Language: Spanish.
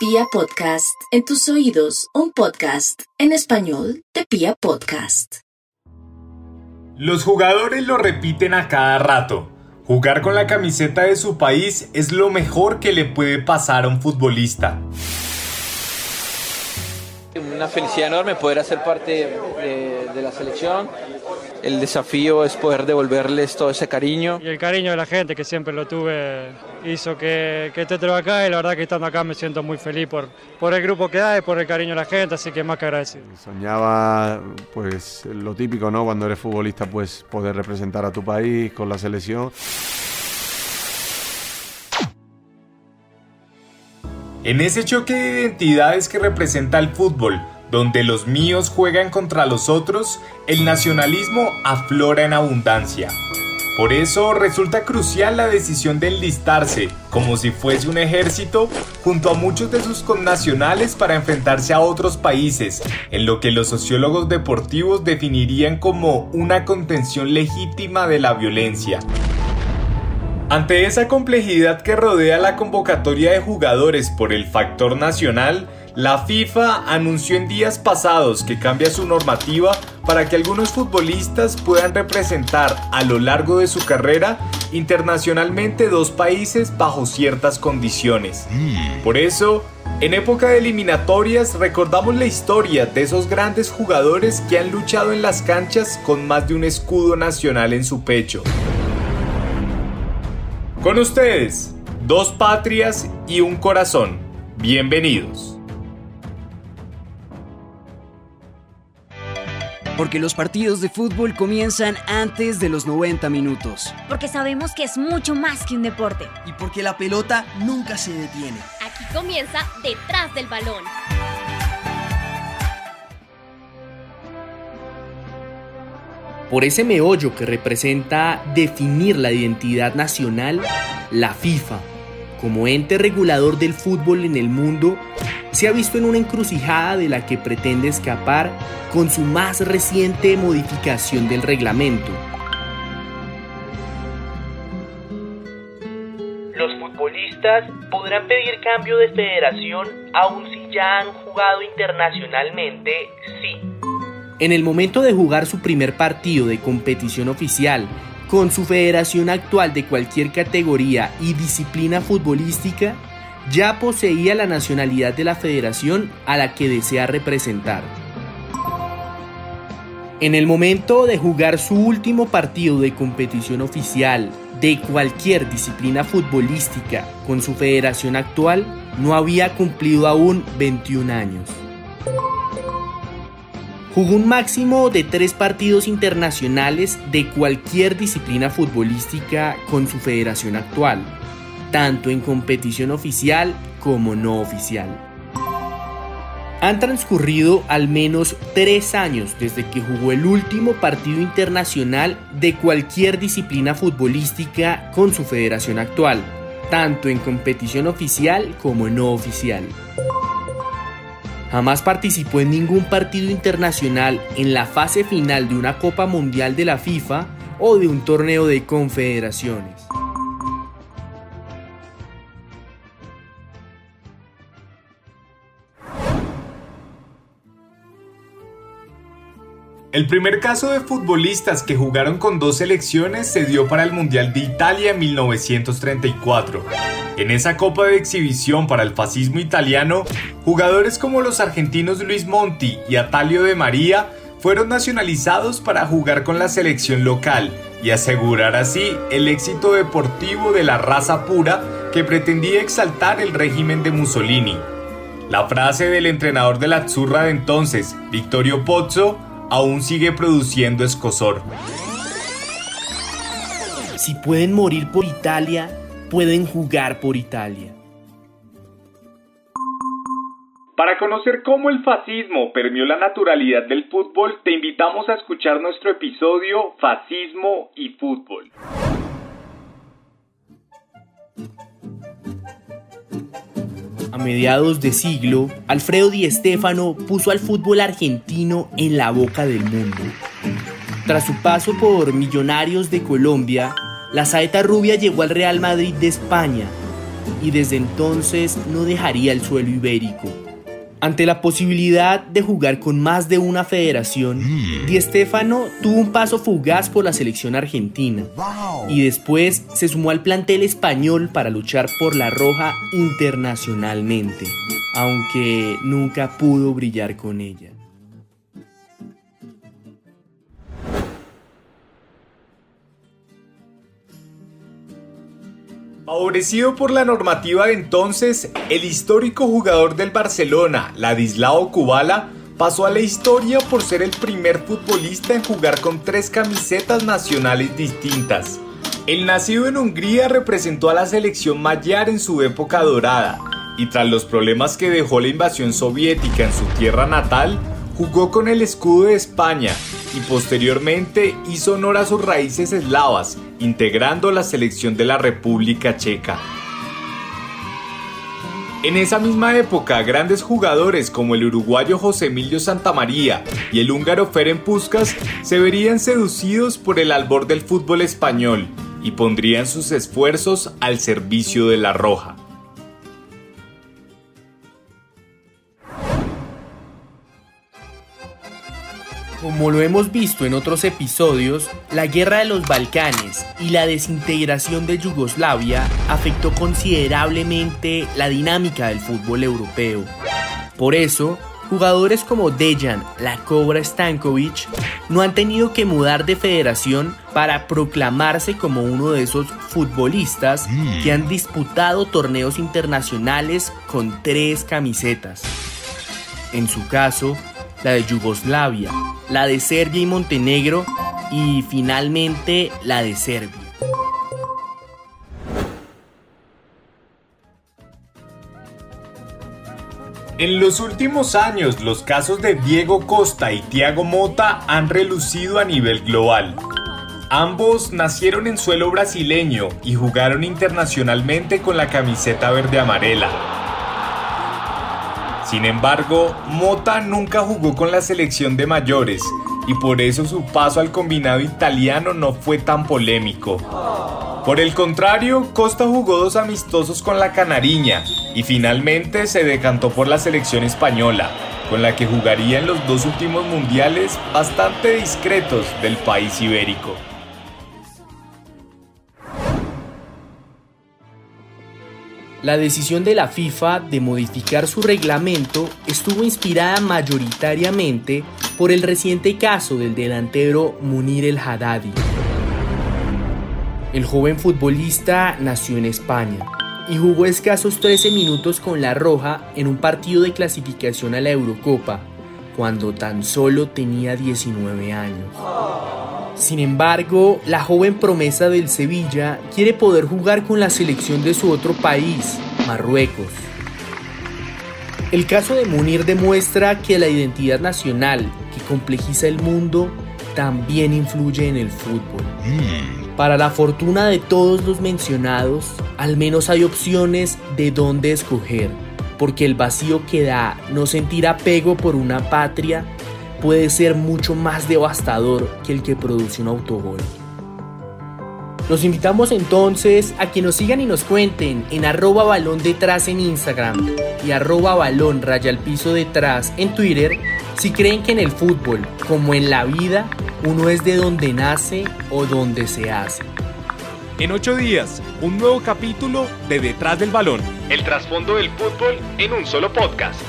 Pia Podcast, en tus oídos, un podcast en español de Pia Podcast. Los jugadores lo repiten a cada rato. Jugar con la camiseta de su país es lo mejor que le puede pasar a un futbolista. Una felicidad enorme poder hacer parte de, la selección. El desafío es poder devolverles todo ese cariño. Y el cariño de la gente que siempre lo tuve hizo que, que esté acá y la verdad que estando acá me siento muy feliz por, por el grupo que hay y por el cariño de la gente, así que más que agradecido. Soñaba pues lo típico, ¿no? Cuando eres futbolista pues poder representar a tu país con la selección. En ese choque de identidades que representa el fútbol, donde los míos juegan contra los otros, el nacionalismo aflora en abundancia. Por eso resulta crucial la decisión de enlistarse, como si fuese un ejército, junto a muchos de sus connacionales para enfrentarse a otros países, en lo que los sociólogos deportivos definirían como una contención legítima de la violencia. Ante esa complejidad que rodea la convocatoria de jugadores por el factor nacional, la FIFA anunció en días pasados que cambia su normativa para que algunos futbolistas puedan representar a lo largo de su carrera internacionalmente dos países bajo ciertas condiciones. Por eso, en época de eliminatorias recordamos la historia de esos grandes jugadores que han luchado en las canchas con más de un escudo nacional en su pecho. Con ustedes, dos patrias y un corazón. Bienvenidos. Porque los partidos de fútbol comienzan antes de los 90 minutos. Porque sabemos que es mucho más que un deporte. Y porque la pelota nunca se detiene. Aquí comienza detrás del balón. Por ese meollo que representa definir la identidad nacional, la FIFA, como ente regulador del fútbol en el mundo, se ha visto en una encrucijada de la que pretende escapar con su más reciente modificación del reglamento. Los futbolistas podrán pedir cambio de federación aun si ya han jugado internacionalmente, sí en el momento de jugar su primer partido de competición oficial con su federación actual de cualquier categoría y disciplina futbolística, ya poseía la nacionalidad de la federación a la que desea representar. En el momento de jugar su último partido de competición oficial de cualquier disciplina futbolística con su federación actual, no había cumplido aún 21 años. Jugó un máximo de tres partidos internacionales de cualquier disciplina futbolística con su federación actual, tanto en competición oficial como no oficial. Han transcurrido al menos tres años desde que jugó el último partido internacional de cualquier disciplina futbolística con su federación actual, tanto en competición oficial como no oficial. Jamás participó en ningún partido internacional en la fase final de una Copa Mundial de la FIFA o de un torneo de confederaciones. El primer caso de futbolistas que jugaron con dos selecciones se dio para el Mundial de Italia en 1934. En esa copa de exhibición para el fascismo italiano, jugadores como los argentinos Luis Monti y Atalio de María fueron nacionalizados para jugar con la selección local y asegurar así el éxito deportivo de la raza pura que pretendía exaltar el régimen de Mussolini. La frase del entrenador de la Azzurra de entonces, Vittorio Pozzo, aún sigue produciendo escosor. Si pueden morir por Italia, pueden jugar por Italia. Para conocer cómo el fascismo permeó la naturalidad del fútbol, te invitamos a escuchar nuestro episodio Fascismo y Fútbol. Mediados de siglo, Alfredo Di Stéfano puso al fútbol argentino en la boca del mundo. Tras su paso por Millonarios de Colombia, la saeta rubia llegó al Real Madrid de España, y desde entonces no dejaría el suelo ibérico. Ante la posibilidad de jugar con más de una federación, Di Stéfano tuvo un paso fugaz por la selección argentina y después se sumó al plantel español para luchar por la roja internacionalmente, aunque nunca pudo brillar con ella. Favorecido por la normativa de entonces, el histórico jugador del Barcelona, Ladislao Kubala, pasó a la historia por ser el primer futbolista en jugar con tres camisetas nacionales distintas. El nacido en Hungría representó a la selección mayar en su época dorada, y tras los problemas que dejó la invasión soviética en su tierra natal, jugó con el escudo de España y posteriormente hizo honor a sus raíces eslavas, integrando la selección de la República Checa. En esa misma época, grandes jugadores como el uruguayo José Emilio Santamaría y el húngaro Ferenc Puskas se verían seducidos por el albor del fútbol español y pondrían sus esfuerzos al servicio de la Roja. Como lo hemos visto en otros episodios, la guerra de los Balcanes y la desintegración de Yugoslavia afectó considerablemente la dinámica del fútbol europeo. Por eso, jugadores como Dejan La Cobra Stankovic no han tenido que mudar de federación para proclamarse como uno de esos futbolistas que han disputado torneos internacionales con tres camisetas. En su caso, la de Yugoslavia, la de Serbia y Montenegro y finalmente la de Serbia. En los últimos años, los casos de Diego Costa y Thiago Mota han relucido a nivel global. Ambos nacieron en suelo brasileño y jugaron internacionalmente con la camiseta verde-amarela. Sin embargo, Mota nunca jugó con la selección de mayores y por eso su paso al combinado italiano no fue tan polémico. Por el contrario, Costa jugó dos amistosos con la Canariña y finalmente se decantó por la selección española, con la que jugaría en los dos últimos mundiales bastante discretos del país ibérico. La decisión de la FIFA de modificar su reglamento estuvo inspirada mayoritariamente por el reciente caso del delantero Munir el Haddadi. El joven futbolista nació en España y jugó escasos 13 minutos con la Roja en un partido de clasificación a la Eurocopa, cuando tan solo tenía 19 años. Sin embargo, la joven promesa del Sevilla quiere poder jugar con la selección de su otro país, Marruecos. El caso de Munir demuestra que la identidad nacional que complejiza el mundo también influye en el fútbol. Para la fortuna de todos los mencionados, al menos hay opciones de dónde escoger, porque el vacío que da no sentir apego por una patria puede ser mucho más devastador que el que produce un autogol. Los invitamos entonces a que nos sigan y nos cuenten en arroba balón detrás en Instagram y arroba balón raya al piso detrás en Twitter si creen que en el fútbol, como en la vida, uno es de donde nace o donde se hace. En ocho días, un nuevo capítulo de Detrás del Balón. El trasfondo del fútbol en un solo podcast.